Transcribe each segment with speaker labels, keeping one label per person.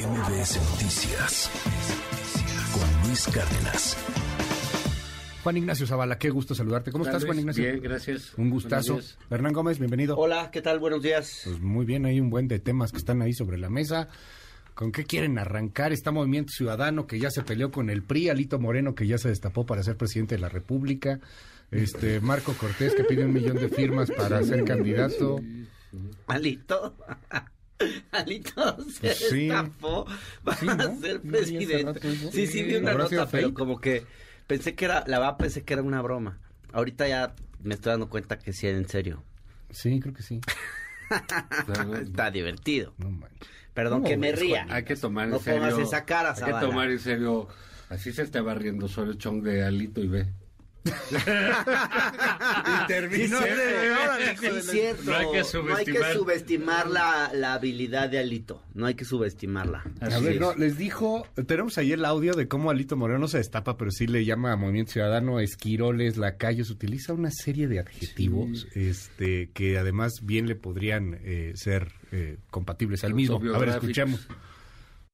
Speaker 1: MBS Noticias con Luis Cárdenas.
Speaker 2: Juan Ignacio Zavala, qué gusto saludarte. ¿Cómo estás, Juan Ignacio?
Speaker 3: Bien, gracias.
Speaker 2: Un gustazo. Hernán Gómez, bienvenido.
Speaker 4: Hola, ¿qué tal? Buenos días.
Speaker 2: Pues muy bien, hay un buen de temas que están ahí sobre la mesa. ¿Con qué quieren arrancar? Está Movimiento Ciudadano que ya se peleó con el PRI, Alito Moreno que ya se destapó para ser presidente de la República, este Marco Cortés que pide un millón de firmas para ser candidato.
Speaker 4: Alito. Alito se
Speaker 2: Sí.
Speaker 4: destapó para
Speaker 2: Sí, ¿no?
Speaker 4: ser presidente. Sí, sí, vi una
Speaker 2: ¿Habrá sido
Speaker 4: nota, pero
Speaker 2: fake?
Speaker 4: como que pensé que era, la verdad pensé que era una broma. Ahorita ya me estoy dando cuenta que sí era en serio.
Speaker 2: Sí, creo que sí.
Speaker 4: Está divertido.
Speaker 2: No manches.
Speaker 4: Perdón
Speaker 2: No,
Speaker 4: que me ría.
Speaker 3: Hay que tomar en
Speaker 4: No
Speaker 3: serio.
Speaker 4: pongas esa cara,
Speaker 3: Hay que tomar en serio. Así se estaba riendo solo el chong de Alito y ve. Y terminó.
Speaker 4: Sí, cierto. Sí, cierto.
Speaker 3: No hay que
Speaker 4: No hay que
Speaker 3: subestimar.
Speaker 4: la, la habilidad de Alito. No hay que subestimarla.
Speaker 2: A ver,
Speaker 3: es.
Speaker 2: no, les dijo, tenemos ahí el audio de cómo Alito Moreno se destapa, pero sí le llama a Movimiento Ciudadano, esquiroles, lacayos, utiliza una serie de adjetivos este que además bien le podrían eh, ser eh, compatibles al mismo. A ver, escuchemos.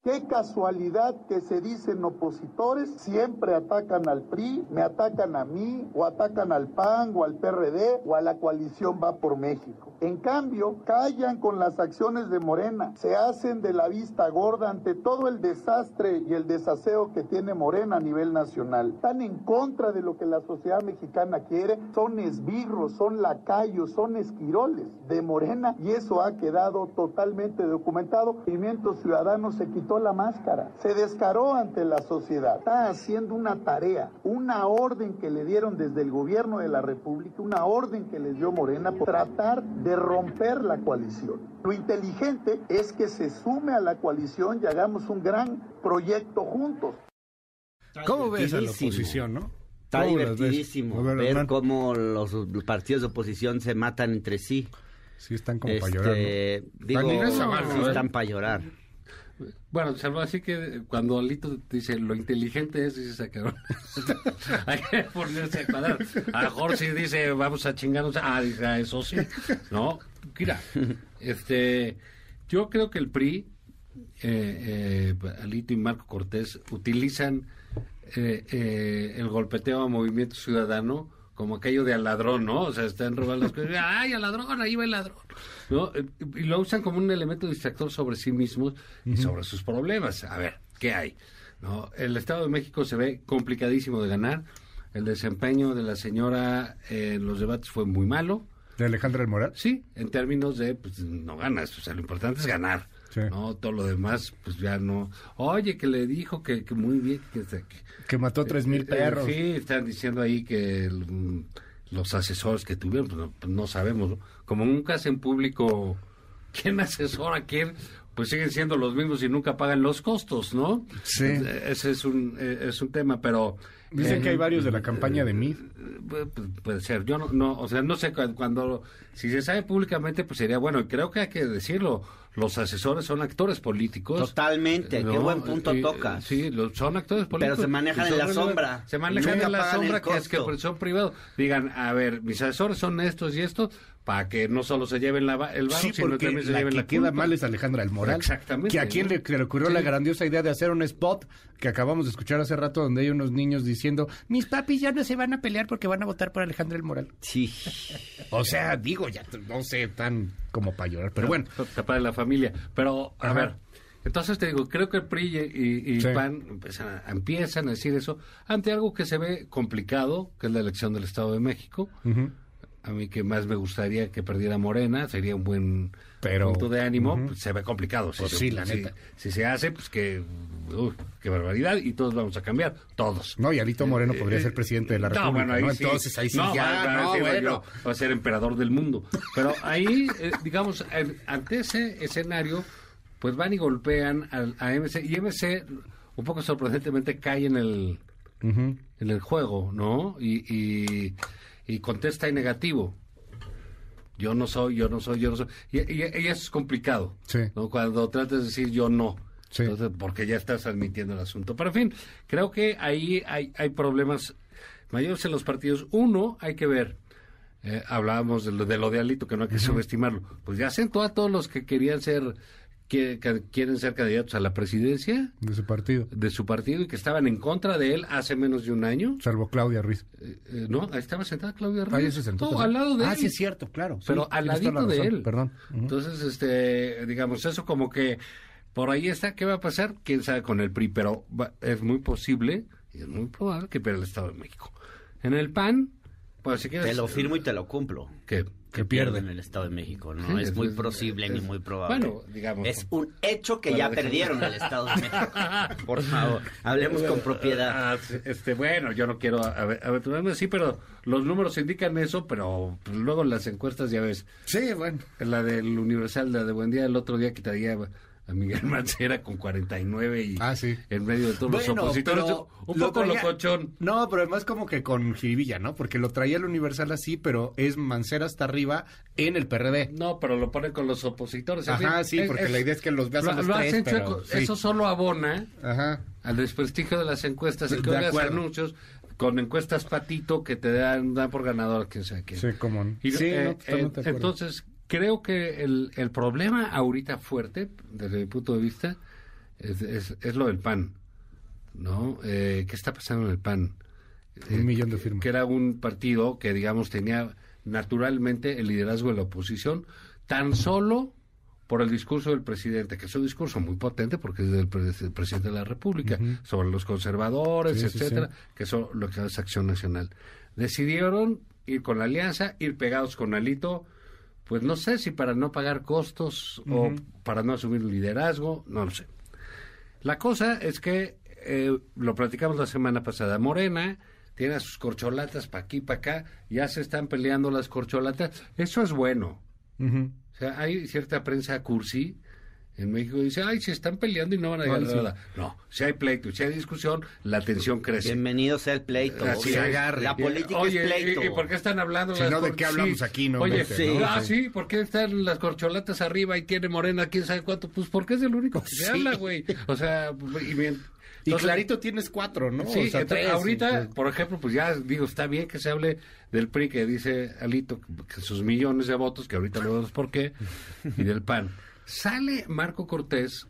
Speaker 5: Qué casualidad que se dicen opositores, siempre atacan al PRI, me atacan a mí, o atacan al PAN, o al PRD, o a la coalición Va por México. En cambio, callan con las acciones de Morena, se hacen de la vista gorda ante todo el desastre y el desaseo que tiene Morena a nivel nacional. Están en contra de lo que la sociedad mexicana quiere, son esbirros, son lacayos, son esquiroles de Morena, y eso ha quedado totalmente documentado. Movimiento Ciudadano se quitó la máscara, se descaró ante la sociedad, está haciendo una tarea, una orden que le dieron desde el gobierno de la República, una orden que les dio Morena por tratar de romper la coalición. Lo inteligente es que se sume a la coalición y hagamos un gran proyecto juntos.
Speaker 2: ¿Cómo ves a la oposición, no?
Speaker 4: Está divertidísimo
Speaker 2: A ver,
Speaker 4: ver cómo los partidos de oposición se matan entre sí.
Speaker 2: Sí, están como para
Speaker 4: Este,
Speaker 2: llorar. ¿no?
Speaker 4: Digo, sí
Speaker 2: ¿no?
Speaker 4: están para llorar.
Speaker 3: Bueno, salvo así que cuando Alito dice lo inteligente es, dices, "Ah, cabrón". Hay que ponerse a cuadrar. A si dice vamos a chingarnos, ah, dice, ah, eso sí. No, mira, este, yo creo que el PRI, eh, eh, Alito y Marco Cortés utilizan eh, eh, el golpeteo a Movimiento Ciudadano como aquello de al ladrón, ¿no? O sea, están robando las cosas, ¡ay, al ladrón! Ahí va el ladrón, ¿no? Y lo usan como un elemento distractor sobre sí mismos y sobre sus problemas. A ver, ¿qué hay? ¿No? El Estado de México se ve complicadísimo de ganar. El desempeño de la señora en los debates fue muy malo.
Speaker 2: ¿De Alejandra del Moral?
Speaker 3: Sí, en términos de, pues no ganas, o sea, lo importante es ganar.
Speaker 2: Sí.
Speaker 3: ¿no? Todo lo demás, pues ya no. Oye, que le dijo que, que muy bien, que, que-
Speaker 2: Que mató tres mil
Speaker 3: eh,
Speaker 2: perros.
Speaker 3: sí, están diciendo ahí que el, mm, los asesores que tuvieron, pues no, pues no sabemos. ¿no? Como nunca hacen público quién asesora a quién, pues siguen siendo los mismos y nunca pagan los costos, ¿no?
Speaker 2: Sí.
Speaker 3: Eh, Ese es un, eh, es un tema, pero...
Speaker 2: Dicen
Speaker 3: eh,
Speaker 2: que hay varios de la campaña de MID.
Speaker 3: Pu- pu- Puede ser, yo no, no, o sea, no sé cu- cuando, si se sabe públicamente, pues sería bueno, y creo que hay que decirlo, los asesores son actores políticos.
Speaker 4: Totalmente, qué buen punto
Speaker 3: Y,
Speaker 4: tocas.
Speaker 3: Sí, son actores políticos.
Speaker 4: se manejan en la sombra.
Speaker 3: Se manejan
Speaker 4: Nunca
Speaker 3: en la sombra, que es que son privados. Digan, a ver, mis asesores son estos y estos, para que no solo se lleven la, el barro,
Speaker 2: Sí,
Speaker 3: sino
Speaker 2: porque
Speaker 3: también se
Speaker 2: la
Speaker 3: lleven
Speaker 2: que
Speaker 3: la
Speaker 2: queda mal es Alejandra del Moral.
Speaker 3: Exactamente,
Speaker 2: Que a quien
Speaker 3: ¿no?
Speaker 2: le, ocurrió la grandiosa idea de hacer un spot que acabamos de escuchar hace rato donde hay unos niños diciendo, mis papis ya no se van a pelear porque van a votar por Alejandra del Moral.
Speaker 4: Sí.
Speaker 2: O sea, digo, ya no sé, tan como para llorar. Pero bueno,
Speaker 3: Papá de la familia. Pero, a
Speaker 2: Ajá.
Speaker 3: ver, entonces te digo, creo que el PRI y, y
Speaker 2: Sí.
Speaker 3: PAN empiezan a, empiezan a decir eso ante algo que se ve complicado, que es la elección del Estado de México.
Speaker 2: ujú,
Speaker 3: A mí que más me gustaría que perdiera Morena, sería un buen
Speaker 2: Pero,
Speaker 3: punto de ánimo, pues, se ve complicado. Si
Speaker 2: Pues
Speaker 3: se-
Speaker 2: sí, la
Speaker 3: si-
Speaker 2: neta.
Speaker 3: Si se hace, pues que, qué barbaridad, y todos vamos a cambiar, todos.
Speaker 2: no, y Alito Moreno
Speaker 3: Eh,
Speaker 2: podría
Speaker 3: eh,
Speaker 2: ser presidente de la
Speaker 3: no,
Speaker 2: República,
Speaker 3: bueno, ahí
Speaker 2: ¿no?
Speaker 3: sí.
Speaker 2: Entonces ahí sí
Speaker 3: No,
Speaker 2: ya,
Speaker 3: va,
Speaker 2: no, bueno.
Speaker 3: yo, va a ser emperador del mundo. Pero ahí, eh, digamos, ante ese escenario, pues van y golpean al- a, MC, y MC, un poco sorprendentemente, cae en el, en el juego, ¿no? Y, y, y contesta en negativo. Yo no soy, yo no soy, yo no soy. Y, y- y eso es complicado.
Speaker 2: Sí.
Speaker 3: ¿no? Cuando tratas de decir yo no.
Speaker 2: Sí.
Speaker 3: Entonces, porque ya estás admitiendo el asunto. Pero en fin, creo que ahí hay, hay problemas mayores en los partidos. Uno, hay que ver. eh, hablábamos de lo, de lo de Alito, que no hay que subestimarlo. Pues ya sentó a todos los que querían ser que, que quieren ser candidatos a la presidencia
Speaker 2: De su partido.
Speaker 3: de su partido y que estaban en contra de él hace menos de un año.
Speaker 2: Salvo Claudia Ruiz.
Speaker 3: Eh, eh, no, ahí estaba sentada Claudia
Speaker 2: Ah,
Speaker 3: Reyes.
Speaker 2: ya se sentó
Speaker 3: No, al lado de
Speaker 2: Ah,
Speaker 3: él.
Speaker 2: sí, es cierto, claro.
Speaker 3: Pero
Speaker 2: Sí,
Speaker 3: al ladito
Speaker 2: la
Speaker 3: de él.
Speaker 2: Perdón.
Speaker 3: Entonces, este, digamos, eso como que por ahí está. ¿Qué va a pasar? Quién sabe con el PRI, pero va- es muy posible y es muy probable que pierda el Estado de México. En el PAN, pues si quieres.
Speaker 4: Te lo firmo y te lo cumplo.
Speaker 3: Que
Speaker 2: Que pierde.
Speaker 4: en el Estado de México, ¿no?
Speaker 3: Sí,
Speaker 4: es
Speaker 3: es-
Speaker 4: muy
Speaker 3: es-
Speaker 4: posible ni muy probable.
Speaker 3: bueno, digamos.
Speaker 4: Es un hecho que
Speaker 3: Bueno,
Speaker 4: ya
Speaker 3: déjame-
Speaker 4: perdieron el Estado de México. Por favor, hablemos con propiedad.
Speaker 3: Ah, sí, este, bueno, yo no quiero ave- aventurarme así, pero los números indican eso, pero pues, luego las encuestas ya ves.
Speaker 2: Sí, bueno.
Speaker 3: La del Universal, la de Buen Día, el otro día quitaría a Miguel Mancera con 49 y
Speaker 2: Ah, sí.
Speaker 3: en medio de todos los
Speaker 2: Bueno,
Speaker 3: opositores.
Speaker 2: pero
Speaker 3: Un
Speaker 2: lo
Speaker 3: poco
Speaker 2: traía-
Speaker 3: locochón.
Speaker 2: No, pero además como que con jiribilla, ¿no? Porque lo traía el Universal así, pero es Mancera hasta arriba en el PRD.
Speaker 3: No, pero lo pone con los opositores.
Speaker 2: Ajá,
Speaker 3: fin,
Speaker 2: sí,
Speaker 3: es-
Speaker 2: porque
Speaker 3: es-
Speaker 2: la idea es que los veas
Speaker 3: lo,
Speaker 2: a los
Speaker 3: lo
Speaker 2: tres,
Speaker 3: hacen
Speaker 2: pero,
Speaker 3: chueco.
Speaker 2: sí.
Speaker 3: Eso solo abona
Speaker 2: Ajá.
Speaker 3: al desprestigio de las encuestas y
Speaker 2: De
Speaker 3: que
Speaker 2: acuerdo.
Speaker 3: anuncios con encuestas patito que te dan, dan por ganador, quién sabe quién.
Speaker 2: Sí, cómo no.
Speaker 3: Y,
Speaker 2: sí,
Speaker 3: eh,
Speaker 2: no,
Speaker 3: eh,
Speaker 2: de
Speaker 3: entonces, creo que el, el problema ahorita fuerte, desde mi punto de vista, es, es, es lo del PAN. ¿No? Eh, ¿Qué está pasando en el PAN?
Speaker 2: Un
Speaker 3: Eh,
Speaker 2: millón de firmas.
Speaker 3: Que era un partido que, digamos, tenía naturalmente el liderazgo de la oposición, tan solo por el discurso del presidente, que es un discurso muy potente porque es del, pre- del presidente de la República, sobre los conservadores,
Speaker 2: Sí,
Speaker 3: etcétera,
Speaker 2: sí.
Speaker 3: que eso lo que es Acción Nacional. Decidieron ir con la alianza, ir pegados con Alito, pues no sé si para no pagar costos o para no asumir liderazgo, no lo sé. La cosa es que, eh, lo platicamos la semana pasada, Morena tiene a sus corcholatas para aquí, para acá, ya se están peleando las corcholatas, eso es bueno. O sea, hay cierta prensa cursi en México dice, ay, se están peleando y no van a llegar a
Speaker 2: sí.
Speaker 3: nada. No, si hay pleito, si hay discusión, la tensión crece.
Speaker 4: Bienvenido sea el pleito.
Speaker 3: Así
Speaker 4: obvio.
Speaker 3: es.
Speaker 4: La
Speaker 3: Y-
Speaker 4: política
Speaker 3: oye,
Speaker 4: es pleito.
Speaker 3: ¿y, y por qué están hablando?
Speaker 2: Si
Speaker 3: las
Speaker 2: no, ¿de qué hablamos aquí? No
Speaker 3: Oye,
Speaker 2: inventes,
Speaker 4: ¿no?
Speaker 3: ah,
Speaker 2: Sí.
Speaker 3: sí, ¿por qué están las corcholatas arriba y tiene Morena quién sabe cuánto? Pues porque es el único que se
Speaker 2: Sí.
Speaker 3: habla, güey. O sea, y bien.
Speaker 2: Y
Speaker 3: Entonces,
Speaker 2: clarito tienes cuatro, ¿no?
Speaker 3: Sí,
Speaker 2: O sea,
Speaker 3: entonces, ahorita,
Speaker 2: sí.
Speaker 3: por ejemplo, pues ya digo, está bien que se hable del PRI, que dice Alito, que sus millones de votos, que ahorita lo vemos por qué, y del PAN. Sale Marco Cortés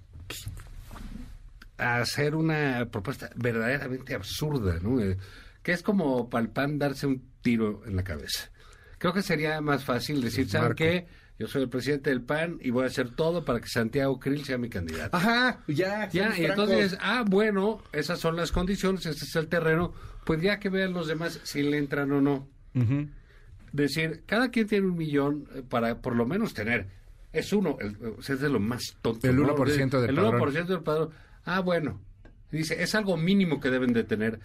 Speaker 3: a hacer una propuesta verdaderamente absurda, ¿no? Eh, que es como para el PAN darse un tiro en la cabeza. Creo que sería más fácil decir, ¿saben qué? Yo soy el presidente del PAN y voy a hacer todo para que Santiago Krill sea mi candidato.
Speaker 2: Ajá, ya.
Speaker 3: Ya, y
Speaker 2: francos.
Speaker 3: entonces, ah, bueno, esas son las condiciones, este es el terreno, pues ya que vean los demás si le entran o no. Decir, cada quien tiene un millón eh, para por lo menos tener, es uno, el- o sea, es de lo más tonto.
Speaker 2: El
Speaker 3: ¿no?
Speaker 2: 1% del
Speaker 3: El
Speaker 2: padrón.
Speaker 3: 1% del padrón. Ah, bueno. Dice, es algo mínimo que deben de tener.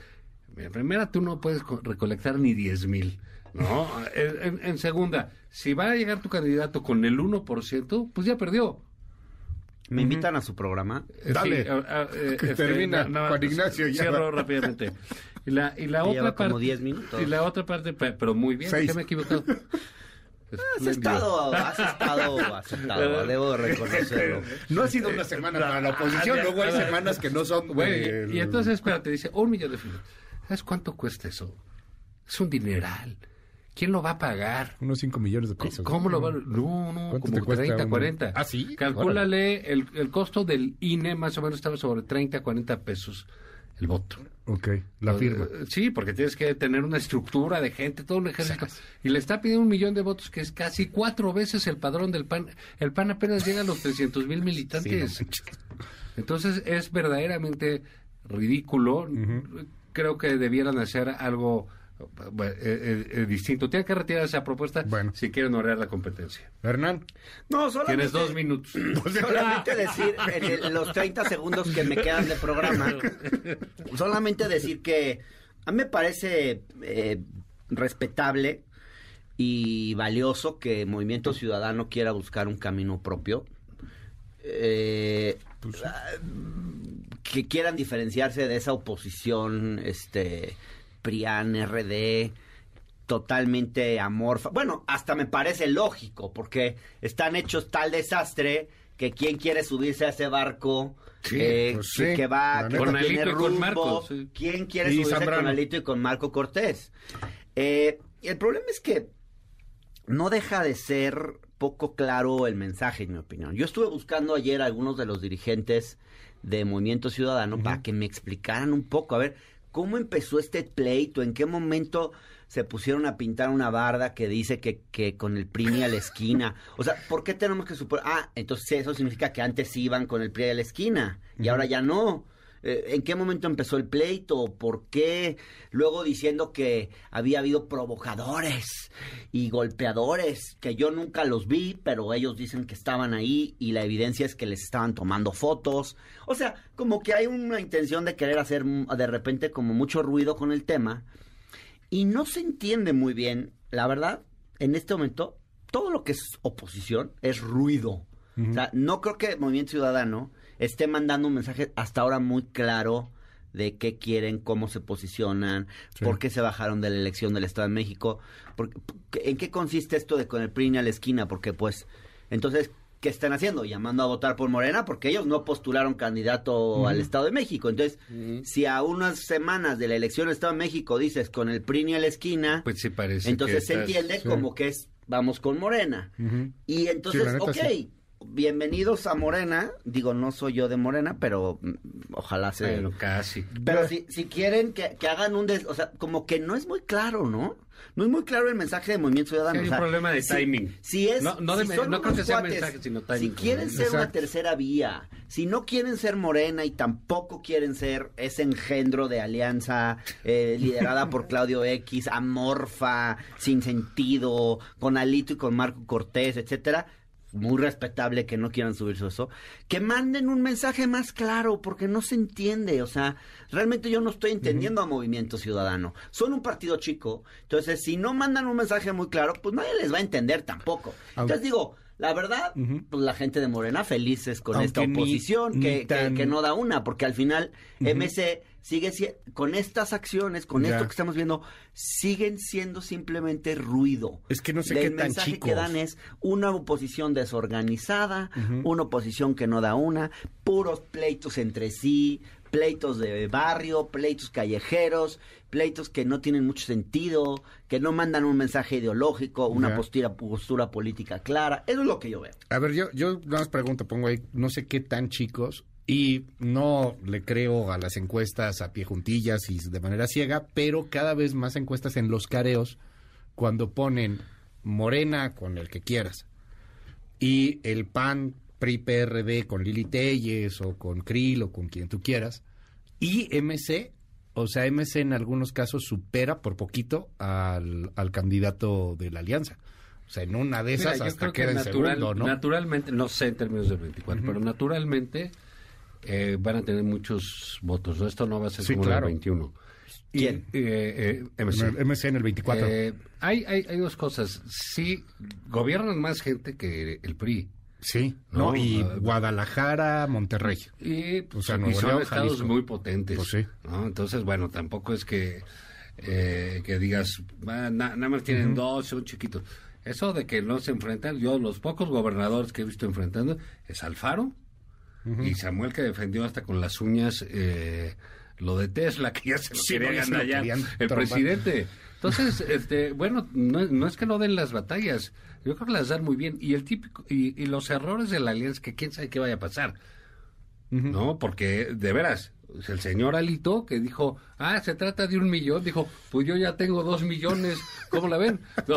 Speaker 3: En primera, tú no puedes co- recolectar ni 10 mil. ¿no? En, en- segunda, si va a llegar tu candidato con el 1%, pues ya perdió.
Speaker 4: ¿Me invitan a su programa?
Speaker 3: Eh,
Speaker 2: Dale.
Speaker 3: sí, ah, ah, eh,
Speaker 2: Que termina, Juan Ignacio, ya
Speaker 3: Cierro
Speaker 2: va.
Speaker 3: rápidamente. Y la, y la otra
Speaker 4: lleva como
Speaker 3: parte.
Speaker 4: 10 minutos.
Speaker 3: Y la otra parte, pe- pero muy bien, que me he equivocado.
Speaker 4: Has estado, has estado aceptado, debo de reconocerlo.
Speaker 2: No ha sido una semana para la oposición,
Speaker 3: Ah,
Speaker 2: luego hay semanas que no son...
Speaker 3: Güey, y entonces, espérate, dice, un millón de firmas. ¿Sabes cuánto cuesta eso? Es un dineral. ¿Quién lo va a pagar?
Speaker 2: Unos 5 millones de pesos.
Speaker 3: ¿Cómo lo va a.? No, no,
Speaker 2: ¿Cuánto te
Speaker 3: como
Speaker 2: cuesta
Speaker 3: 30,
Speaker 2: uno?
Speaker 3: 40.
Speaker 2: ¿Ah, sí?
Speaker 3: Calcúlale, el, el costo del INE más o menos estaba sobre 30, 40 pesos el voto.
Speaker 2: Ok, la firma.
Speaker 3: Eh, Sí, porque tienes que tener una estructura de gente, todo un ejército. Y le está pidiendo un millón de votos, que es casi cuatro veces el padrón del PAN. El PAN apenas llega a los 300 mil militantes.
Speaker 2: Sí, no manches.
Speaker 3: Entonces es verdaderamente ridículo. Creo que debieran hacer algo bueno, eh, eh, eh, distinto. Tienen que retirar esa propuesta
Speaker 2: Bueno.
Speaker 3: si quieren honorar la competencia.
Speaker 2: Hernán.
Speaker 4: No, solamente,
Speaker 3: Tienes dos minutos.
Speaker 4: solamente decir, en el- los 30 segundos que me quedan de programa, solamente decir que a mí me parece eh, respetable y valioso que Movimiento Ciudadano quiera buscar un camino propio. Eh, ah, que quieran diferenciarse de esa oposición, este, PRIAN, RD, totalmente amorfa. Bueno, hasta me parece lógico, porque están hechos tal desastre que quién quiere subirse a ese barco,
Speaker 3: Sí,
Speaker 4: eh,
Speaker 2: pues
Speaker 4: que,
Speaker 2: sí,
Speaker 4: que va, que
Speaker 3: Con y con
Speaker 4: rumbo,
Speaker 3: Marco, sí.
Speaker 4: quién quiere
Speaker 2: Y
Speaker 4: subirse
Speaker 2: Zambrano.
Speaker 4: con Alito y con Marco Cortés. Eh, el problema es que no deja de ser poco claro el mensaje, en mi opinión. Yo estuve buscando ayer a algunos de los dirigentes de Movimiento Ciudadano para que me explicaran un poco, a ver, cómo empezó este pleito, en qué momento se pusieron a pintar una barda que dice que, que con el PRI a la esquina. O sea, ¿por qué tenemos que suponer? Ah, entonces eso significa que antes iban con el PRI a la esquina y ahora ya no. Eh, ¿En qué momento empezó el pleito? ¿Por qué? Luego diciendo que había habido provocadores y golpeadores, que yo nunca los vi, pero ellos dicen que estaban ahí y la evidencia es que les estaban tomando fotos. O sea, como que hay una intención de querer hacer mm, de repente como mucho ruido con el tema y no se entiende muy bien, la verdad, en este momento, todo lo que es oposición es ruido. O sea, no creo que Movimiento Ciudadano esté mandando un mensaje hasta ahora muy claro de qué quieren, cómo se posicionan, por qué se bajaron de la elección del Estado de México, en qué consiste esto de con el PRI a la esquina, porque pues, entonces, ¿qué están haciendo? Llamando a votar por Morena, porque ellos no postularon candidato al Estado de México. Entonces, si a unas semanas de la elección del Estado de México dices con el PRI a la esquina,
Speaker 3: pues sí parece
Speaker 4: entonces se entiende como que es vamos con Morena. Y entonces, ok, bienvenidos a Morena. Digo, no soy yo de Morena, pero mm, ojalá se...
Speaker 3: Bueno, casi.
Speaker 4: Pero si, si quieren que, que hagan un... Des... O sea, como que no es muy claro, ¿no? No es muy claro el mensaje de Movimiento Ciudadano.
Speaker 3: Hay
Speaker 4: o sea,
Speaker 3: un problema de
Speaker 4: si-
Speaker 3: timing.
Speaker 4: Si es,
Speaker 3: No, no de
Speaker 4: si
Speaker 3: no creo que sea
Speaker 4: cuates,
Speaker 3: mensaje, sino timing.
Speaker 4: Si quieren ser una tercera vía, si no quieren ser Morena y tampoco quieren ser ese engendro de alianza eh, liderada por Claudio X, amorfa, sin sentido, con Alito y con Marco Cortés, etcétera, muy respetable que no quieran subirse eso, que manden un mensaje más claro, porque no se entiende, o sea, realmente yo no estoy entendiendo a Movimiento Ciudadano. Son un partido chico, entonces si no mandan un mensaje muy claro, pues nadie les va a entender tampoco. Entonces digo, la verdad, pues la gente de Morena felices con
Speaker 2: Aunque
Speaker 4: esta oposición
Speaker 2: ni
Speaker 4: que, que-
Speaker 2: tan-
Speaker 4: que no da una, porque al final MC sigue si- con estas acciones, con
Speaker 2: Ya.
Speaker 4: esto que estamos viendo, siguen siendo simplemente ruido.
Speaker 2: Es que no sé
Speaker 4: El
Speaker 2: qué tan
Speaker 4: mensaje
Speaker 2: chicos.
Speaker 4: que dan es una oposición desorganizada, una oposición que no da una, puros pleitos entre sí, pleitos de barrio, pleitos callejeros, pleitos que no tienen mucho sentido, que no mandan un mensaje ideológico, una postura, postura política clara. Eso es lo que yo veo.
Speaker 2: A ver, yo, yo nada más pregunto, pongo ahí, no sé qué tan chicos, y no le creo a las encuestas a pie juntillas y de manera ciega, pero cada vez más encuestas en los careos, cuando ponen Morena con el que quieras, y el PAN, PRI, PRD con Lili Telles, o con Krill, o con quien tú quieras, y MC, o sea, MC en algunos casos supera por poquito al, al candidato de la alianza. O sea, en una de esas hasta
Speaker 3: que
Speaker 2: queda en
Speaker 3: natural-
Speaker 2: segundo, ¿no?
Speaker 3: naturalmente, no sé en términos del 24, pero naturalmente eh, van a tener muchos votos. ¿no? Esto no va a ser
Speaker 2: Sí,
Speaker 3: como
Speaker 2: claro.
Speaker 3: el 21. Y,
Speaker 4: ¿Quién?
Speaker 3: eh, eh, MC.
Speaker 2: MC en el 24.
Speaker 3: Eh, hay, hay, hay dos cosas. Sí, gobiernan más gente que el PRI.
Speaker 2: sí,
Speaker 3: no,
Speaker 2: ¿no? Y
Speaker 3: ah,
Speaker 2: Guadalajara, Monterrey.
Speaker 3: Y,
Speaker 2: O sea,
Speaker 3: y son
Speaker 2: León,
Speaker 3: estados
Speaker 2: Jalisco.
Speaker 3: muy potentes.
Speaker 2: Pues sí.
Speaker 3: ¿no? Entonces, bueno, tampoco es que, eh, que digas, "Ah, na- nada más tienen dos, son chiquitos. Eso de que no se enfrentan, yo los pocos gobernadores que he visto enfrentando es Alfaro y Samuel que defendió hasta con las uñas eh, lo de Tesla, que ya se lo
Speaker 2: Sí,
Speaker 3: quería
Speaker 2: no, querían
Speaker 3: el
Speaker 2: trombar.
Speaker 3: presidente. Entonces, este, bueno, no, no es que no den las batallas, yo creo que las dan muy bien. Y el típico, y, y los errores de la alianza, que quién sabe qué vaya a pasar. ¿no? Porque, de veras, el señor Alito que dijo, ah, se trata de un millón, dijo, pues yo ya tengo dos millones, ¿cómo la ven?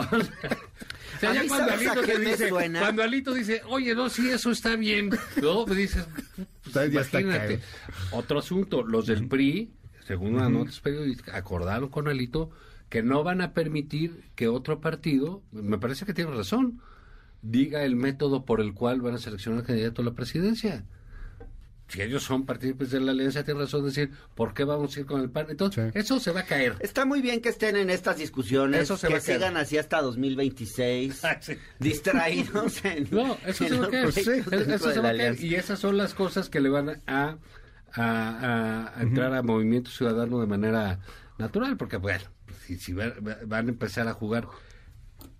Speaker 3: O sea, ya cuando
Speaker 4: ¿sabes a
Speaker 3: Alito te dice,
Speaker 4: suena?
Speaker 3: cuando Alito dice, oye, no, sí, eso está bien, no, pues dices, pues, imagínate. Otro asunto, los del PRI, según una nota periodística, acordaron con Alito que no van a permitir que otro partido, me parece que tiene razón, diga el método por el cual van a seleccionar al candidato a la presidencia. Si ellos son partícipes de la alianza, tiene razón de decir, ¿por qué vamos a ir con el PAN? Entonces,
Speaker 2: Sí.
Speaker 3: eso se va a caer.
Speaker 4: Está muy bien que estén en estas discusiones,
Speaker 3: Eso se va
Speaker 4: que
Speaker 3: a caer.
Speaker 4: sigan así hasta 2026,
Speaker 3: Ah, sí.
Speaker 4: distraídos en,
Speaker 3: No, eso
Speaker 4: en
Speaker 3: se va a caer. Eso se va a caer. Y esas son las cosas que le van a, a, a- a entrar a Movimiento Ciudadano de manera natural, porque bueno, si, si va- va- van a empezar a jugar,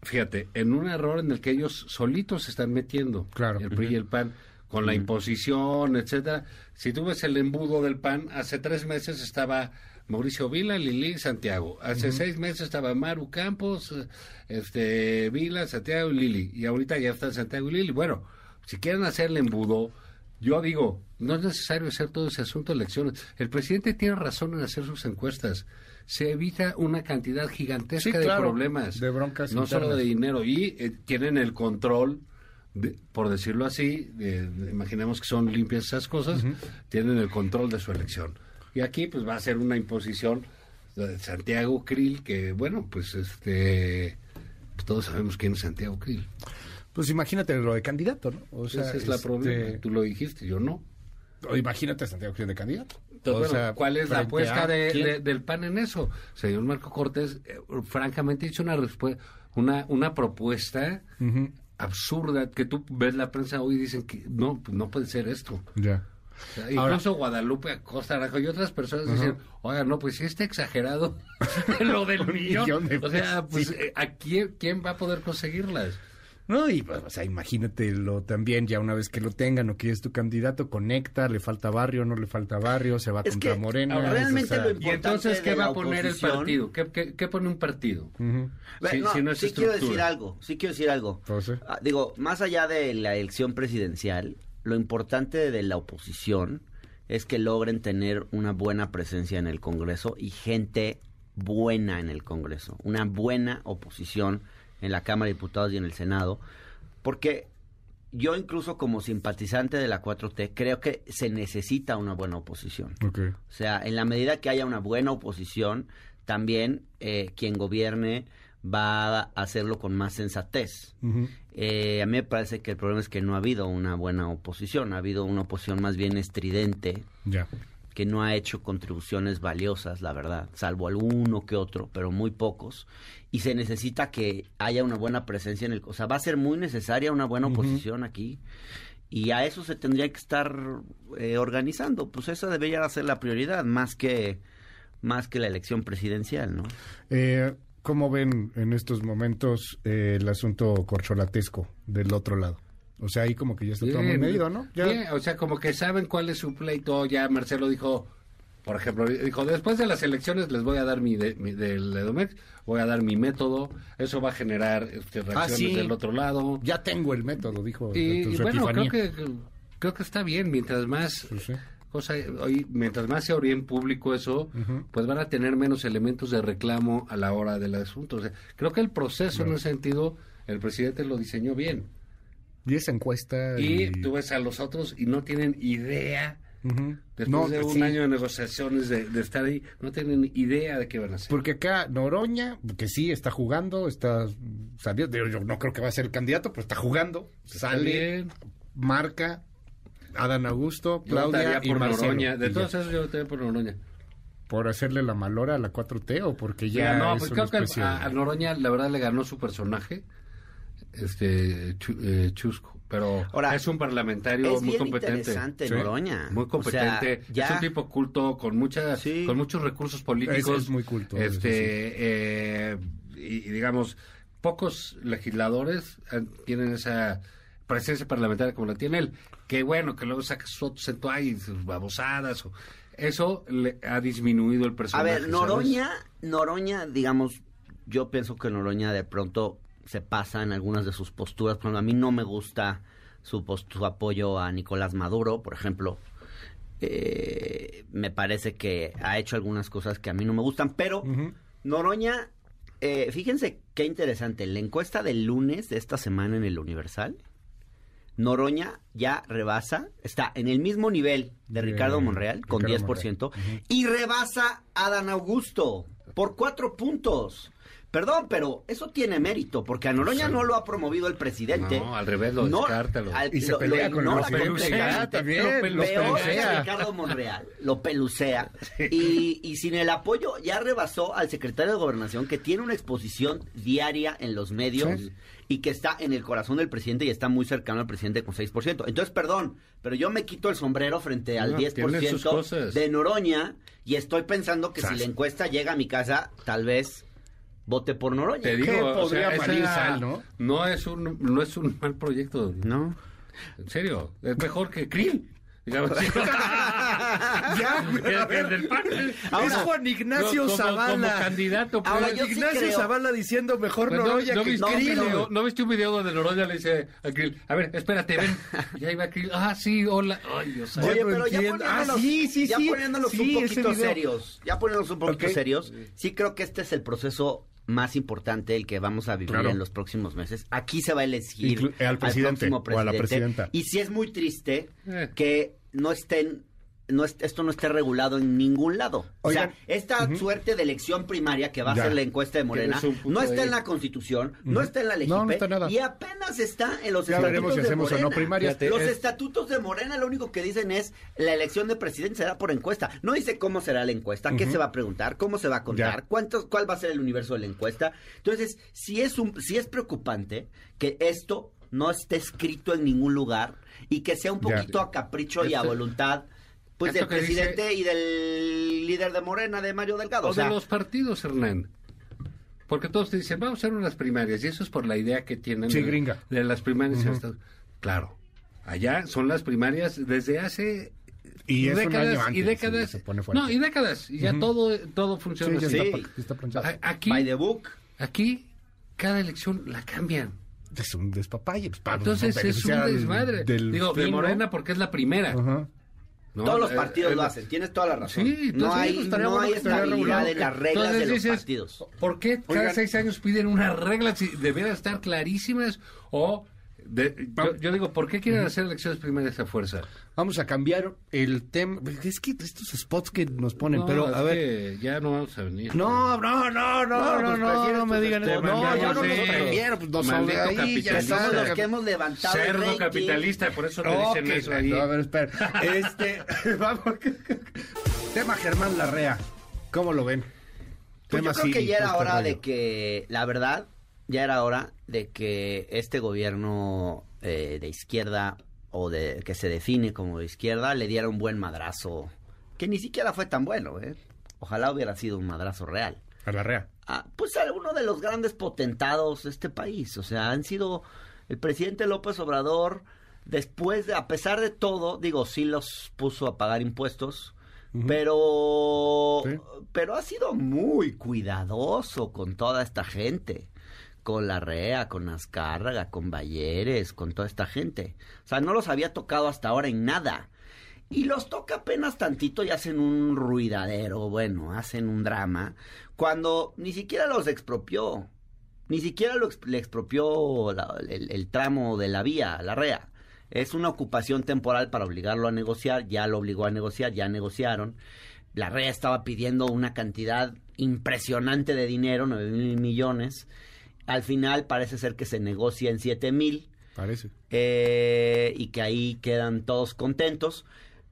Speaker 3: fíjate, en un error en el que ellos solitos se están metiendo,
Speaker 2: Claro.
Speaker 3: el PRI y el PAN, con la imposición, etcétera. Si tú ves el embudo del PAN, hace tres meses estaba Mauricio Vila, Lili, Santiago. Hace seis meses estaba Maru Campos, este Vila, Santiago y Lili. Y ahorita ya está Santiago y Lili. Bueno, si quieren hacer el embudo, yo digo, no es necesario hacer todo ese asunto de elecciones. El presidente tiene razón en hacer sus encuestas. Se evita una cantidad gigantesca
Speaker 2: Sí,
Speaker 3: de problemas.
Speaker 2: de broncas
Speaker 3: No solo de dinero. Y eh, tienen el control, de- por decirlo así, de- de- imaginemos que son limpias esas cosas, tienen el control de su elección. Y aquí pues va a ser una imposición de Santiago Krill, que bueno, pues este... pues, todos sabemos quién es Santiago Krill.
Speaker 2: Pues imagínate lo de candidato, ¿no? O sea,
Speaker 3: Ese es la
Speaker 2: este,
Speaker 3: problema. Tú lo dijiste, yo no.
Speaker 2: o imagínate a Santiago Krill de candidato.
Speaker 3: Entonces,
Speaker 2: O
Speaker 3: bueno,
Speaker 2: sea,
Speaker 3: ¿cuál es la apuesta de- de- del PAN en eso? Señor Marco Cortés, eh, francamente hizo una, una, una propuesta absurda que tú ves la prensa hoy y dicen que no, pues no puede ser esto.
Speaker 2: Ya.
Speaker 3: O sea,
Speaker 2: Ahora-
Speaker 3: incluso Guadalupe Acosta Arajo y otras personas dicen, oiga, no, pues sí está exagerado lo del millón.
Speaker 2: millón de
Speaker 3: o sea, pues,
Speaker 2: sí.
Speaker 3: ¿a quién, quién va a poder conseguirlas?
Speaker 2: No, y pues, o sea, imagínatelo también, ya una vez que lo tengan o que es tu candidato, conecta, le falta barrio, no le falta barrio, se va
Speaker 4: Es
Speaker 2: contra
Speaker 4: que
Speaker 2: Morena.
Speaker 4: ahora, realmente
Speaker 2: o sea,
Speaker 4: lo
Speaker 3: Y
Speaker 4: Importante
Speaker 3: entonces, ¿qué va a poner el partido? ¿Qué, qué, qué pone un partido? Si-
Speaker 4: no,
Speaker 3: si no es
Speaker 4: sí quiero decir algo, sí quiero decir algo.
Speaker 2: Entonces.
Speaker 4: Ah, digo, más allá de la elección presidencial, lo importante de la oposición es que logren tener una buena presencia en el Congreso y gente buena en el Congreso, una buena oposición en la Cámara de Diputados y en el Senado, porque yo incluso como simpatizante de la 4T creo que se necesita una buena oposición. O sea, en la medida que haya una buena oposición, también eh, quien gobierne va a hacerlo con más sensatez. Eh, a mí me parece que el problema es que no ha habido una buena oposición, ha habido una oposición más bien estridente,
Speaker 2: Ya.
Speaker 4: Que no ha hecho contribuciones valiosas, la verdad, salvo alguno que otro, pero muy pocos. Y se necesita que haya una buena presencia en el... O sea, va a ser muy necesaria una buena oposición aquí. Y a eso se tendría que estar eh, organizando. Pues esa debería ser la prioridad, más que, más que la elección presidencial, ¿no?
Speaker 2: Eh, ¿Cómo ven en estos momentos eh, el asunto corcholatesco del otro lado? O sea, ahí como que ya está todo muy medido, ¿no? Ya.
Speaker 3: bien, o sea, como que saben cuál es su pleito. Ya Marcelo dijo, por ejemplo, dijo, después de las elecciones les voy a dar mi, de, mi del Edomex, voy a dar mi método. Eso va a generar este, reacciones
Speaker 2: Ah, sí.
Speaker 3: del otro lado.
Speaker 2: Ya tengo el método, dijo.
Speaker 3: Y, y bueno, creo que, creo que está bien. Mientras más
Speaker 2: sí.
Speaker 3: cosa, hoy, mientras más se en público eso, pues van a tener menos elementos de reclamo a la hora del asunto. O sea, creo que el proceso en ese sentido, el presidente lo diseñó bien.
Speaker 2: Y esa encuesta.
Speaker 3: Y tú ves a los otros y no tienen idea, después
Speaker 2: No,
Speaker 3: de un
Speaker 2: sí.
Speaker 3: año de negociaciones, de, de estar ahí, no tienen idea de qué van a hacer.
Speaker 2: Porque acá Noroña, que sí está jugando, está saliendo. Yo no creo que va a ser el candidato, pero está jugando. Sale,
Speaker 3: bien.
Speaker 2: marca, Adán Augusto, Claudia y
Speaker 3: por
Speaker 2: Marcelo.
Speaker 3: Noroña. De
Speaker 2: Y
Speaker 3: todos esos yo votaría por Noroña.
Speaker 2: ¿Por hacerle la malora a la 4T o porque
Speaker 3: Ya,
Speaker 2: ya
Speaker 3: no,
Speaker 2: es
Speaker 3: pues
Speaker 2: una
Speaker 3: creo que a, a Noroña la verdad le ganó su personaje, este eh, Chusco, pero
Speaker 4: Ahora,
Speaker 3: es un parlamentario
Speaker 4: es
Speaker 3: muy
Speaker 4: bien
Speaker 3: competente.
Speaker 4: interesante,
Speaker 2: Sí.
Speaker 4: Noroña.
Speaker 3: Muy
Speaker 4: O
Speaker 3: competente,
Speaker 4: sea, ya
Speaker 3: es un tipo culto con mucha,
Speaker 4: Sí.
Speaker 3: con muchos recursos políticos.
Speaker 2: Es- es muy culto,
Speaker 3: Este,
Speaker 2: eso sí.
Speaker 3: eh, y, digamos, pocos legisladores eh, tienen esa presencia parlamentaria como la tiene él. Que bueno, que luego saca sus fotos en toalla y sus babosadas. o- eso le ha disminuido el
Speaker 4: A
Speaker 3: personaje.
Speaker 4: ver,
Speaker 3: ¿sabes?
Speaker 4: Noroña, Noroña, digamos, yo pienso que Noroña de pronto se pasa en algunas de sus posturas. Por ejemplo, a mí no me gusta su, pos- su apoyo a Nicolás Maduro, por ejemplo. Eh, me parece que ha hecho algunas cosas que a mí no me gustan, pero. Noroña, eh, fíjense qué interesante. La encuesta del lunes de esta semana en el Universal, Noroña ya rebasa, está en el mismo nivel de
Speaker 2: De
Speaker 4: Ricardo Monreal, con
Speaker 2: Ricardo
Speaker 4: 10%, y rebasa a Dan Augusto por cuatro puntos. Perdón, pero eso tiene mérito, porque a Noroña no lo ha promovido el presidente.
Speaker 3: No, al revés, lo descarta, lo-
Speaker 2: Y se pelea con también,
Speaker 3: Lo
Speaker 2: los
Speaker 3: pelucea.
Speaker 4: Peor
Speaker 2: pelucea.
Speaker 4: es Ricardo Monreal, lo pelucea. Y, y sin el apoyo ya rebasó al secretario de Gobernación que tiene una exposición diaria en los medios
Speaker 2: Sí.
Speaker 4: y que está en el corazón del presidente y está muy cercano al presidente con 6%. Entonces, perdón, pero yo me quito el sombrero frente al
Speaker 3: No, tiene sus
Speaker 4: 10%
Speaker 3: cosas.
Speaker 4: de Noroña y estoy pensando que si la encuesta llega a mi casa, tal vez vote por Noroña.
Speaker 3: Te
Speaker 2: ¿Qué
Speaker 3: digo, o
Speaker 2: podría
Speaker 3: sea, esa-
Speaker 2: sal, no?
Speaker 3: no es un no es un mal proyecto.
Speaker 4: ¿No?
Speaker 3: En serio, es mejor que Krill.
Speaker 2: Ya,
Speaker 3: el, el del PAN.
Speaker 2: es Juan Ignacio
Speaker 3: Como- como-
Speaker 2: Zavala.
Speaker 3: Como candidato. pues,
Speaker 4: Ahora, yo sí
Speaker 2: Ignacio
Speaker 4: creo-
Speaker 2: Zavala diciendo mejor
Speaker 3: Pues,
Speaker 2: Noroña
Speaker 3: ¿no,
Speaker 2: que
Speaker 3: viste
Speaker 2: Krill.
Speaker 3: un video, ¿No viste un video donde Noroña le dice a Krill, a ver, espérate, ven, ya iba Krill, ah, sí, hola, ay, Dios
Speaker 4: Oye, pero ya poniéndonos,
Speaker 2: Ah, sí, sí,
Speaker 4: ya
Speaker 2: sí.
Speaker 4: poniéndonos
Speaker 2: Sí,
Speaker 4: un poquito serios, ya poniéndonos un poquito
Speaker 2: Ok.
Speaker 4: serios, sí creo que este es el proceso más importante el que vamos a vivir
Speaker 2: Claro.
Speaker 4: en los próximos meses. Aquí se va a elegir
Speaker 2: Inclu- al presidente
Speaker 4: próximo
Speaker 2: o a la
Speaker 4: presidente.
Speaker 2: presidenta.
Speaker 4: Y sí es muy triste
Speaker 3: Eh.
Speaker 4: que no estén no es- esto no esté regulado en ningún lado. O sea, esta suerte de elección primaria que va a
Speaker 2: Ya.
Speaker 4: ser la encuesta de Morena, no está
Speaker 3: ahí.
Speaker 4: en la Constitución, no está en la LGP,
Speaker 2: No, no está nada.
Speaker 4: y apenas está en los
Speaker 2: Ya
Speaker 4: estatutos
Speaker 2: veremos si
Speaker 4: de
Speaker 2: hacemos o no
Speaker 4: Morena.
Speaker 2: primarias.
Speaker 4: Los
Speaker 3: es-
Speaker 4: estatutos de Morena lo único que dicen es la elección de presidente será por encuesta. No dice cómo será la encuesta, qué se va a preguntar, cómo se va a contar,
Speaker 2: Ya.
Speaker 4: cuántos, cuál va a ser el universo de la encuesta. Entonces, si es un, si es preocupante que esto no esté escrito en ningún lugar y que sea un
Speaker 2: Ya.
Speaker 4: poquito a capricho y a
Speaker 3: Esto-
Speaker 4: voluntad pues del
Speaker 3: dice-
Speaker 4: presidente y del líder de Morena, de Mario Delgado.
Speaker 3: O,
Speaker 4: O sea,
Speaker 3: de los partidos, Hernán. Porque todos te dicen, vamos a hacer unas primarias, y eso es por la idea que tienen
Speaker 2: Sí,
Speaker 3: de,
Speaker 2: gringa.
Speaker 3: de las primarias. en Estados- Claro, allá son las primarias desde hace
Speaker 2: Y
Speaker 3: décadas
Speaker 2: antes,
Speaker 3: y décadas.
Speaker 2: sí,
Speaker 3: no, y décadas, y ya todo, todo funciona
Speaker 2: Sí, ya
Speaker 3: así.
Speaker 4: Sí.
Speaker 2: está,
Speaker 3: Aquí,
Speaker 4: by the book.
Speaker 3: aquí, cada elección la cambian.
Speaker 2: Es un despapalle. pues, para
Speaker 3: Entonces es un desmadre.
Speaker 2: del
Speaker 3: Digo, de. Morena porque es la primera.
Speaker 2: Ajá.
Speaker 3: ¿No?
Speaker 4: Todos los
Speaker 3: Eh,
Speaker 4: partidos
Speaker 3: eh,
Speaker 4: lo hacen, tienes toda la razón.
Speaker 3: Sí,
Speaker 4: no hay, no
Speaker 3: bueno
Speaker 4: hay estabilidad en las reglas
Speaker 3: Entonces
Speaker 4: de los
Speaker 3: dices,
Speaker 4: partidos.
Speaker 3: ¿Por qué cada
Speaker 2: Oigan.
Speaker 3: seis años piden unas reglas y debieran estar clarísimas? O, de- yo, yo digo, ¿por qué quieren hacer elecciones primarias a fuerza?
Speaker 2: Vamos a cambiar el tema. Es que estos spots que nos ponen,
Speaker 3: No,
Speaker 2: pero a ver.
Speaker 3: que ya no vamos a venir.
Speaker 2: No, no, no, no,
Speaker 4: No,
Speaker 2: no,
Speaker 4: pues
Speaker 2: no, no me digan eso. No, yo no los
Speaker 3: mandamos,
Speaker 2: prefiero, pues no
Speaker 3: maldito
Speaker 2: ahí, ya
Speaker 3: capitalista.
Speaker 4: Somos los que hemos levantado el
Speaker 3: Cerdo
Speaker 4: rating.
Speaker 3: capitalista, por eso le
Speaker 2: No,
Speaker 3: dicen eso ahí.
Speaker 2: no, a ver, espera. Este, vamos. Tema Germán Larrea. ¿Cómo lo ven?
Speaker 4: Pues
Speaker 2: Tema
Speaker 4: yo creo que ya era
Speaker 2: este
Speaker 4: hora
Speaker 2: rollo.
Speaker 4: de que, la verdad, ya era hora de que este gobierno eh, de izquierda o de que se define como de izquierda le diera un buen madrazo, que ni siquiera fue tan bueno, ¿eh? Ojalá hubiera sido un madrazo real.
Speaker 2: A Larrea.
Speaker 4: a, pues a uno de los grandes potentados de este país. O sea, han sido el presidente López Obrador, después de, a pesar de todo, digo, sí los puso a pagar impuestos, pero,
Speaker 2: Sí.
Speaker 4: pero ha sido muy cuidadoso con toda esta gente. Con la REA, con Azcárraga, con Balleres, con toda esta gente. O sea, no los había tocado hasta ahora en nada. Y los toca apenas tantito y hacen un ruidadero, bueno, hacen un drama, cuando ni siquiera los expropió, ni siquiera lo le expropió el, tramo de la vía, la REA. Es una ocupación temporal para obligarlo a negociar, ya lo obligó a negociar, ya negociaron. La REA estaba pidiendo una cantidad impresionante de dinero, nueve mil millones. Al final parece ser que se negocia en siete mil
Speaker 2: Parece.
Speaker 4: eh, y que ahí quedan todos contentos.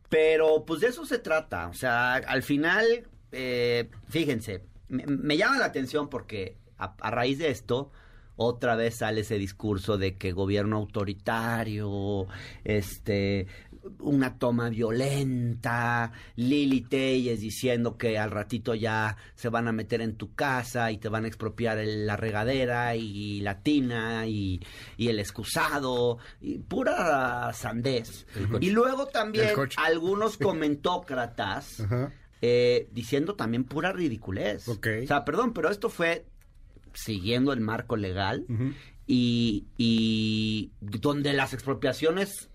Speaker 4: Pero pues de eso se trata. O sea, al final, eh, fíjense, me, me llama la atención porque a, a raíz de esto, otra vez sale ese discurso de que gobierno autoritario, este, una toma violenta, Lili Telles diciendo que al ratito ya se van a meter en tu casa y te van a expropiar el- la regadera y la tina y, y el excusado, y pura sandez. Y luego también algunos comentócratas
Speaker 2: Ajá.
Speaker 4: eh, diciendo también pura ridiculez. O sea, perdón, pero esto fue siguiendo el marco legal y, y donde las expropiaciones,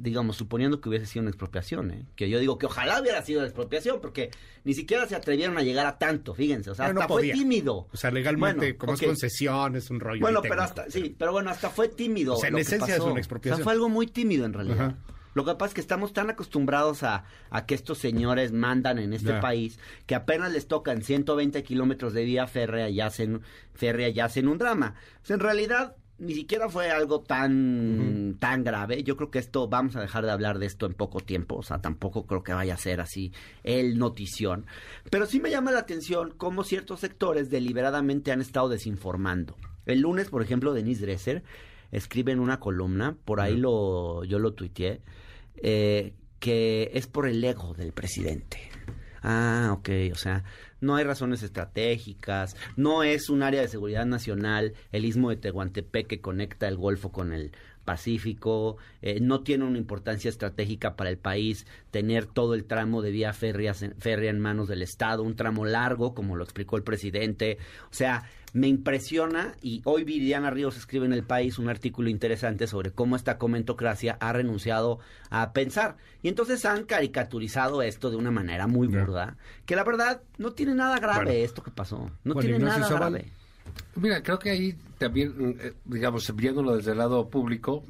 Speaker 4: digamos, suponiendo que hubiese sido una expropiación, ¿eh? que yo digo que ojalá hubiera sido la expropiación, porque ni siquiera se atrevieron a llegar a tanto, fíjense, o sea,
Speaker 2: Pero no
Speaker 4: hasta fue tímido.
Speaker 2: O sea, legalmente,
Speaker 4: Bueno,
Speaker 2: como
Speaker 4: ok.
Speaker 2: es concesión, es un rollo.
Speaker 4: Bueno, pero hasta, sí, pero bueno, hasta fue tímido.
Speaker 2: O sea, en esencia es una expropiación.
Speaker 4: O sea, fue algo muy tímido en realidad.
Speaker 2: Ajá.
Speaker 4: Lo que pasa es que estamos tan acostumbrados a, a que estos señores mandan en este país que apenas les tocan 120 kilómetros de vía férrea y hacen, férrea y hacen un drama. O sea, en realidad ni siquiera fue algo tan, tan grave. Yo creo que esto, vamos a dejar de hablar de esto en poco tiempo. O sea, tampoco creo que vaya a ser así el notición. Pero sí me llama la atención cómo ciertos sectores deliberadamente han estado desinformando. El lunes, por ejemplo, Denise Dresser escribe en una columna, por ahí lo, yo lo tuiteé, eh, que es por el ego del presidente. Ah, ok, o sea, no hay razones estratégicas, no es un área de seguridad nacional, el istmo de Tehuantepec que conecta el Golfo con el pacífico, eh, no tiene una importancia estratégica para el país tener todo el tramo de vía férrea, férrea en manos del Estado, un tramo largo, como lo explicó el presidente. O sea, me impresiona y hoy Viridiana Ríos escribe en El País un artículo interesante sobre cómo esta comentocracia ha renunciado a pensar. Y entonces han caricaturizado esto de una manera muy burda, que la verdad no tiene nada grave esto que pasó. No tiene nada grave.
Speaker 3: Mira, creo que ahí también, eh, digamos, viéndolo desde el lado público,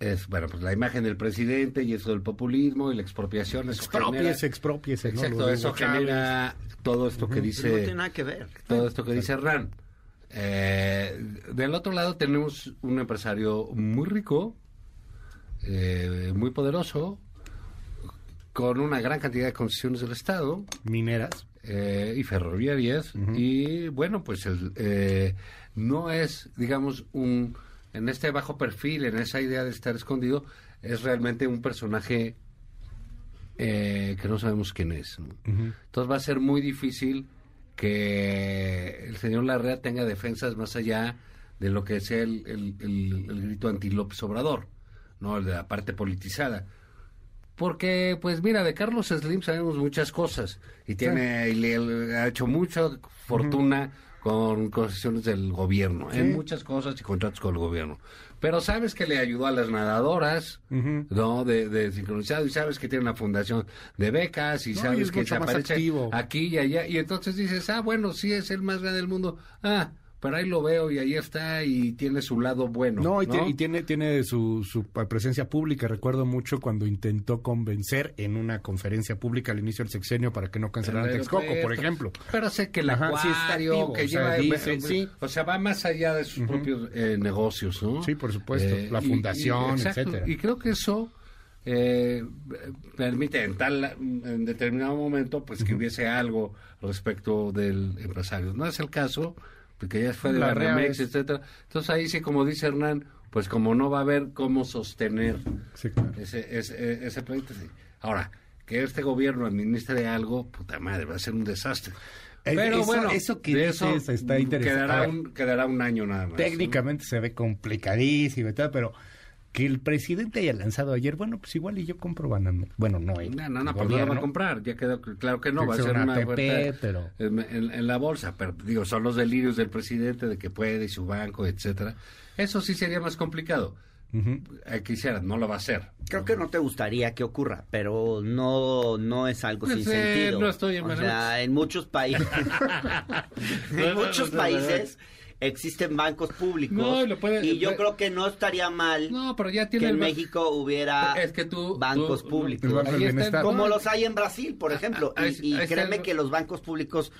Speaker 3: es, bueno, pues la imagen del presidente y eso del populismo y la expropiación.
Speaker 2: Expropiese, expropiese.
Speaker 3: Exacto, eso genera todo esto que dice...
Speaker 4: No tiene nada que ver.
Speaker 3: Todo esto que dice Ran. Eh, del otro lado tenemos un empresario muy rico, eh, muy poderoso, con una gran cantidad de concesiones del Estado.
Speaker 2: Mineras.
Speaker 3: Eh, y ferroviarias. Y bueno, pues el, no es, digamos, un en este bajo perfil, en esa idea de estar escondido, es realmente un personaje eh, que no sabemos quién es. Entonces va a ser muy difícil que el señor Larrea tenga defensas más allá de lo que sea el, el, grito anti-López Obrador, ¿no? El de la parte politizada. Porque, pues mira, de Carlos Slim sabemos muchas cosas y tiene y le, ha hecho mucha fortuna con concesiones del gobierno, en muchas cosas y contratos con el gobierno. Pero sabes que le ayudó a las nadadoras, ¿no? De, de, sincronizado, y sabes que tiene una fundación de becas, y sabes que se aparece aquí y allá, y entonces dices, ah, bueno, sí es el más grande del mundo. Ah, pero ahí lo veo y ahí está y tiene su lado bueno.
Speaker 2: No, y, tiene, tiene su, su, presencia pública. Recuerdo mucho cuando intentó convencer en una conferencia pública al inicio del sexenio para que no cancelaran Texcoco, por ejemplo.
Speaker 3: Pero sé que el acuario, que lleva, sí. o sea, va más allá de sus propios eh, negocios, ¿no?
Speaker 2: Sí, por supuesto. Eh, la fundación, etcétera.
Speaker 3: Y creo que eso... Eh, permite en tal en determinado momento pues que hubiese algo respecto del empresario no es el caso porque ya fue de la, Remex, etcétera. Entonces ahí sí, como dice Hernán, pues como no va a haber cómo sostener ese, ese, ese proyecto. Ahora, que este gobierno administre algo, puta madre, va a ser un desastre.
Speaker 2: Pero bueno, eso que eso está interesante.
Speaker 3: Quedará un, quedará un año nada más.
Speaker 2: Técnicamente se ve complicadísimo y tal, pero que el presidente haya lanzado ayer, bueno, pues igual y yo compro Banamex. Bueno, no
Speaker 3: No, no, no, pues no va a comprar, ya quedó claro que no, va a ser una, pero... en, la bolsa, pero digo, son los delirios del presidente de que puede y su banco, etcétera. Eso sí sería más complicado. Uh Quisiera, no lo va a hacer.
Speaker 4: Creo que no te gustaría que ocurra, pero no no es algo sin sentido.
Speaker 3: No estoy en
Speaker 4: o sea, en muchos países, en muchos países existen bancos públicos y yo creo que no estaría mal que en México hubiera bancos públicos. como los hay en Brasil por ejemplo y, créeme que los bancos públicos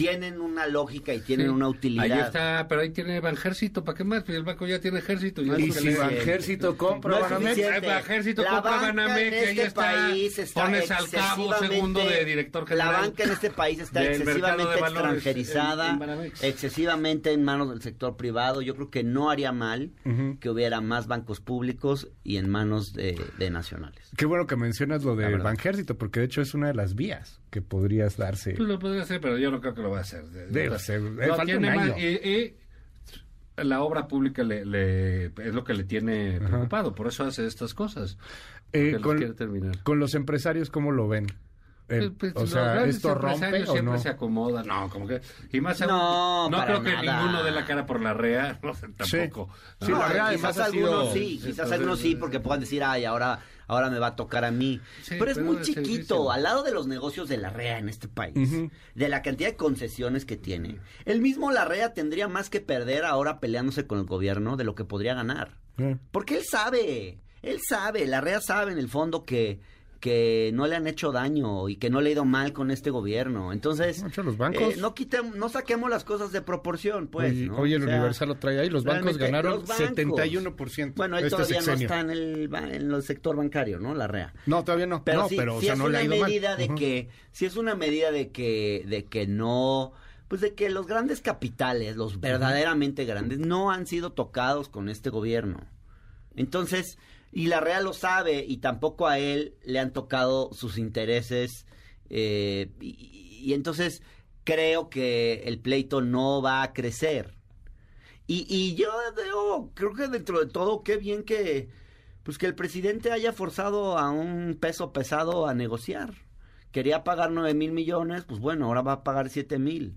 Speaker 4: tienen una lógica y tienen una utilidad.
Speaker 3: Ahí está, pero ahí tiene Banjército, ¿para qué más? Pues el banco ya tiene ejército.
Speaker 2: y si Banjército compra
Speaker 4: no
Speaker 3: Banamex, Banjército compra Banamex, en este está, país está pones al cabo segundo de director general.
Speaker 4: La banca en este país está excesivamente extranjerizada, excesivamente en manos del sector privado. Yo creo que no haría mal que hubiera más bancos públicos y en manos de, nacionales.
Speaker 2: Qué bueno que mencionas lo del Banjército, porque de hecho es una de las vías que podrías darse.
Speaker 3: Pues lo podría hacer, pero yo no creo que lo va a hacer.
Speaker 2: Debe ser. y,
Speaker 3: la obra pública le, es lo que le tiene preocupado, por eso hace estas cosas.
Speaker 2: Eh, con, con los empresarios, ¿cómo lo ven?
Speaker 3: Pues, pues, o sea, esto rompe o no? se acomoda, no, como que y más
Speaker 4: no,
Speaker 3: no creo que ninguno dé la cara por la REA, no, tampoco.
Speaker 4: Sí, la REA quizás algunos sí, quizás algunos sí porque puedan decir, "Ay, ahora ahora me va a tocar a mí." pero es muy chiquito al lado de los negocios de la REA en este país, de la cantidad de concesiones que tiene. El mismo la REA tendría más que perder ahora peleándose con el gobierno de lo que podría ganar. Porque él sabe, él sabe, la REA sabe en el fondo que que no le han hecho daño y que no le ha ido mal con este gobierno. Entonces,
Speaker 2: los bancos.
Speaker 4: Eh, no quitemos, no saquemos las cosas de proporción, pues.
Speaker 2: Oye, el Universal lo trae ahí, los bancos ganaron 71%.
Speaker 4: Bueno, él este todavía no está en el, en el sector bancario, ¿no? La REA.
Speaker 2: No, todavía no.
Speaker 4: Pero
Speaker 2: sí, pero,
Speaker 4: es una medida de que, si es una medida de que, de que no pues de que los grandes capitales, los verdaderamente grandes, no han sido tocados con este gobierno. Entonces, y la Real lo sabe y tampoco a él le han tocado sus intereses. Eh, y, entonces creo que el pleito no va a crecer. Y, y yo veo, creo que dentro de todo, qué bien que, pues que el presidente haya forzado a un peso pesado a negociar. Quería pagar nueve mil millones, pues bueno, ahora va a pagar siete mil.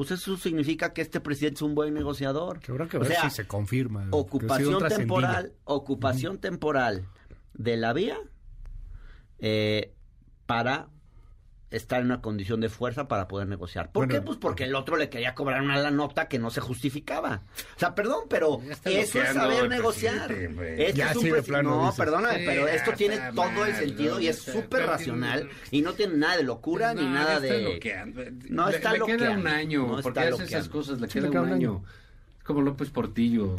Speaker 4: Pues eso significa que este presidente es un buen negociador.
Speaker 2: Que habrá que
Speaker 4: O
Speaker 2: ver
Speaker 4: sea,
Speaker 2: si se confirma.
Speaker 4: Ocupación temporal, ocupación temporal de la vía eh, para estar en una condición de fuerza para poder negociar. ¿Por
Speaker 2: Bueno,
Speaker 4: qué? Pues porque el otro le quería cobrar una la nota que no se justificaba. O sea, perdón, pero eso es saber negociar. Este
Speaker 2: Ya
Speaker 4: es un
Speaker 2: sí, de
Speaker 4: presi-
Speaker 2: plano
Speaker 4: No,
Speaker 2: dices.
Speaker 4: perdóname,
Speaker 3: Sí,
Speaker 4: pero esto tiene todo el sentido
Speaker 3: ¿no?
Speaker 4: y es súper racional
Speaker 3: tiene-
Speaker 4: y no tiene nada de locura ni
Speaker 3: No,
Speaker 4: nada de...
Speaker 3: está loqueando.
Speaker 4: No,
Speaker 3: le,
Speaker 4: está
Speaker 3: le queda
Speaker 4: loqueando.
Speaker 3: un año,
Speaker 4: No,
Speaker 3: porque
Speaker 4: está
Speaker 3: hace esas
Speaker 4: loqueando.
Speaker 3: cosas, le
Speaker 2: Sí,
Speaker 3: queda
Speaker 2: le
Speaker 3: un
Speaker 2: queda un
Speaker 3: año.
Speaker 2: año.
Speaker 3: Es como López Portillo,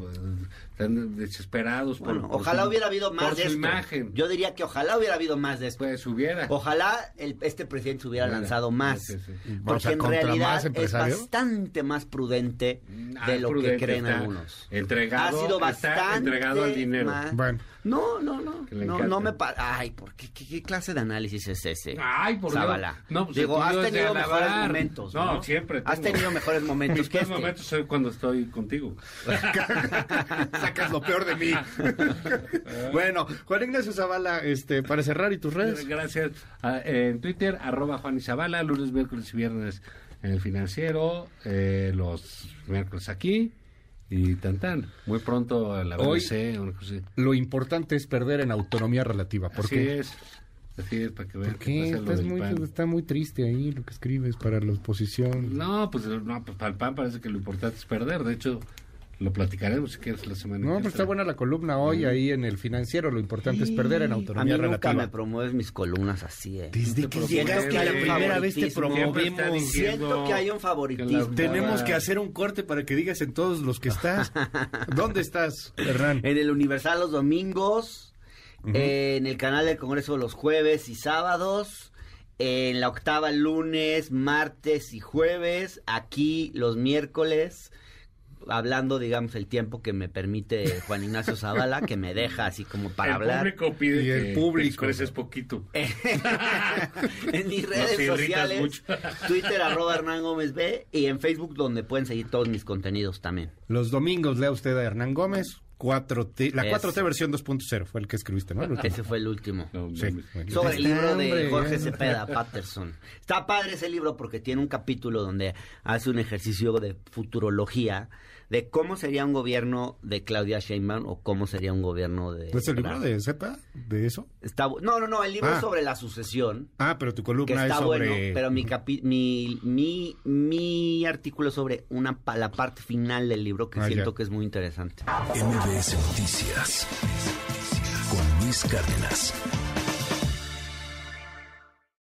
Speaker 3: están desesperados por,
Speaker 4: Bueno,
Speaker 3: por
Speaker 4: ojalá
Speaker 3: su-
Speaker 4: hubiera habido más
Speaker 3: por
Speaker 4: de
Speaker 3: su
Speaker 4: esto.
Speaker 3: imagen.
Speaker 4: Yo diría que ojalá hubiera habido más de esto.
Speaker 3: Pues hubiera.
Speaker 4: Ojalá el- este presidente se hubiera lanzado más.
Speaker 3: Sí, sí, sí.
Speaker 2: O
Speaker 4: Porque
Speaker 2: sea,
Speaker 4: en realidad
Speaker 2: más
Speaker 4: es bastante más prudente
Speaker 3: Ah,
Speaker 4: de lo
Speaker 3: prudente,
Speaker 4: que creen
Speaker 3: está
Speaker 4: algunos.
Speaker 3: Entregado,
Speaker 4: ha sido
Speaker 3: está
Speaker 4: bastante
Speaker 3: entregado al dinero.
Speaker 4: más-
Speaker 2: Bueno.
Speaker 4: No, no, no. No, no me pa- Ay, ¿por qué, qué, qué clase de análisis es ese?
Speaker 3: Ay, por
Speaker 4: Zavala?
Speaker 3: Dios. No, pues
Speaker 4: Digo, has tenido mejores
Speaker 3: alabar.
Speaker 4: momentos.
Speaker 3: No,
Speaker 4: No,
Speaker 3: siempre
Speaker 4: Has tenido mejores momentos
Speaker 3: Mis
Speaker 4: que este.
Speaker 3: momentos son cuando estoy contigo.
Speaker 2: Sacas lo peor de mí. bueno, Juan Ignacio Zavala, este, para cerrar y tus redes.
Speaker 3: Gracias. Ah, en Twitter, arroba Juan Izabala, lunes, miércoles y viernes en el financiero, eh, los miércoles aquí y tan tan. Muy pronto la
Speaker 2: Hoy-
Speaker 3: BBC, una cosa así.
Speaker 2: Lo importante es perder en autonomía relativa. ¿Por
Speaker 3: Así
Speaker 2: qué?
Speaker 3: es. Así es, para que vean
Speaker 2: ¿Por
Speaker 3: qué
Speaker 2: Estás muy, está muy triste ahí lo que escribes para la oposición.
Speaker 3: No, pues, no, pues para el PAN parece que lo importante es perder. De hecho, lo platicaremos si quieres la semana
Speaker 2: No, pero está buena la columna hoy ahí en el financiero. Lo importante es perder en
Speaker 4: A mí
Speaker 2: autonomía
Speaker 4: nunca
Speaker 2: relativa.
Speaker 4: me promueves mis columnas así, eh.
Speaker 2: Desde
Speaker 3: No
Speaker 2: que llegaste a la primera vez te
Speaker 3: diciendo
Speaker 4: Siento que hay un favoritismo.
Speaker 2: Tenemos que hacer un corte para que digas en todos los que estás. ¿Dónde estás, Hernán?
Speaker 4: En el Universal los domingos, en el canal del Congreso los jueves y sábados, en la octava el lunes, martes y jueves, aquí los miércoles, hablando, digamos, el tiempo que me permite Juan Ignacio Zavala, que me deja así como para
Speaker 3: el
Speaker 4: hablar.
Speaker 3: público pide
Speaker 2: Y el
Speaker 3: que
Speaker 2: público.
Speaker 3: expreses poquito.
Speaker 4: en mis redes sociales,
Speaker 3: mucho.
Speaker 4: Twitter arroba Hernán Gómez B y en Facebook donde pueden seguir todos mis contenidos también.
Speaker 2: Los domingos lea usted a Hernán Gómez. 4T, la
Speaker 4: Es.
Speaker 2: 4T versión 2.0 fue el que escribiste, ¿no? El.
Speaker 4: Ese fue el último.
Speaker 3: No,
Speaker 2: Sí.
Speaker 4: Sobre el libro de Jorge
Speaker 2: ya.
Speaker 4: Cepeda Patterson. Está padre ese libro porque tiene un capítulo donde hace un ejercicio de futurología de cómo sería un gobierno de Claudia Sheinbaum o cómo sería un gobierno de...
Speaker 2: ¿No es el libro de Cepa? ¿De eso?
Speaker 4: Está no, no, no, el libro
Speaker 2: Ah.
Speaker 4: es sobre la sucesión.
Speaker 2: Ah, pero tu
Speaker 4: Que
Speaker 2: columna
Speaker 4: está
Speaker 2: es sobre...
Speaker 4: bueno, pero mi, capi- mi, mi, mi artículo es sobre una, la parte final del libro que
Speaker 2: Ah,
Speaker 4: siento
Speaker 2: ya.
Speaker 4: que es muy interesante.
Speaker 1: MBS Noticias con Luis Cárdenas.